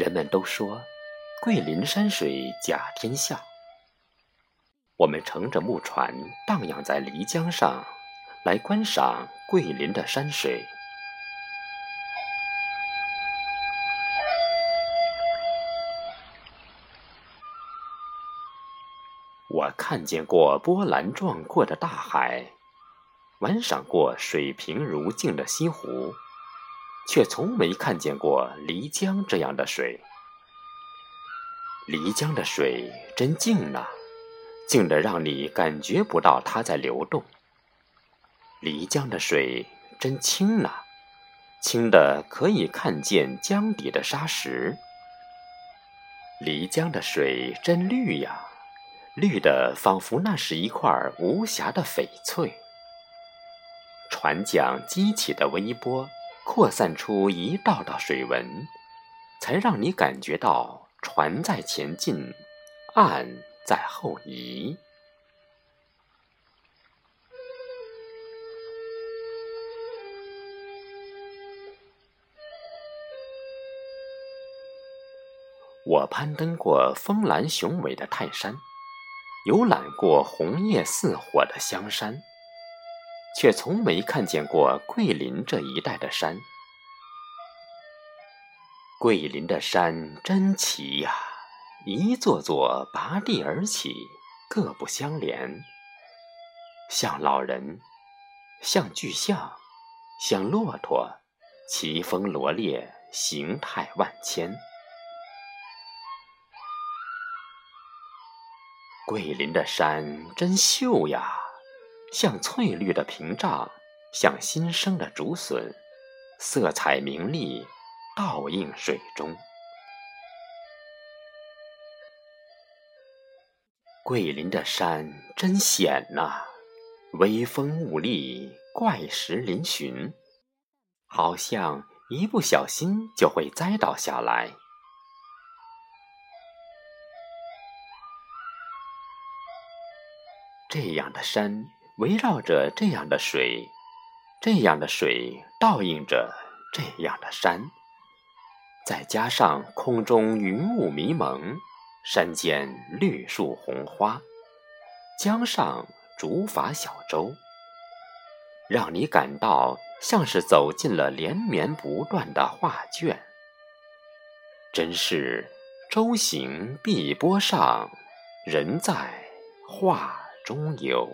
人们都说桂林山水甲天下。我们乘着木船荡漾在漓江上，来观赏桂林的山水。我看见过波澜壮阔的大海，玩赏过水平如镜的西湖。却从没看见过漓江这样的水。漓江的水真静呐，静得让你感觉不到它在流动。漓江的水真清呐，清的可以看见江底的沙石。漓江的水真绿呀，绿的仿佛那是一块无瑕的翡翠。船桨激起的微波。扩散出一道道水纹，才让你感觉到船在前进，岸在后移。我攀登过峰峦雄伟的泰山，游览过红叶似火的香山。却从没看见过桂林这一带的山。桂林的山真奇呀，一座座拔地而起，各不相连，像老人，像巨象，像骆驼，奇峰罗列，形态万千。桂林的山真秀呀！像翠绿的屏障，像新生的竹笋，色彩明丽，倒映水中。桂林的山真险呐，微风兀立，怪石嶙峋，好像一不小心就会栽倒下来。这样的山。围绕着这样的水，这样的水倒映着这样的山，再加上空中云雾迷蒙，山间绿树红花，江上竹筏小舟，让你感到像是走进了连绵不断的画卷。真是舟行碧波上，人在画中游。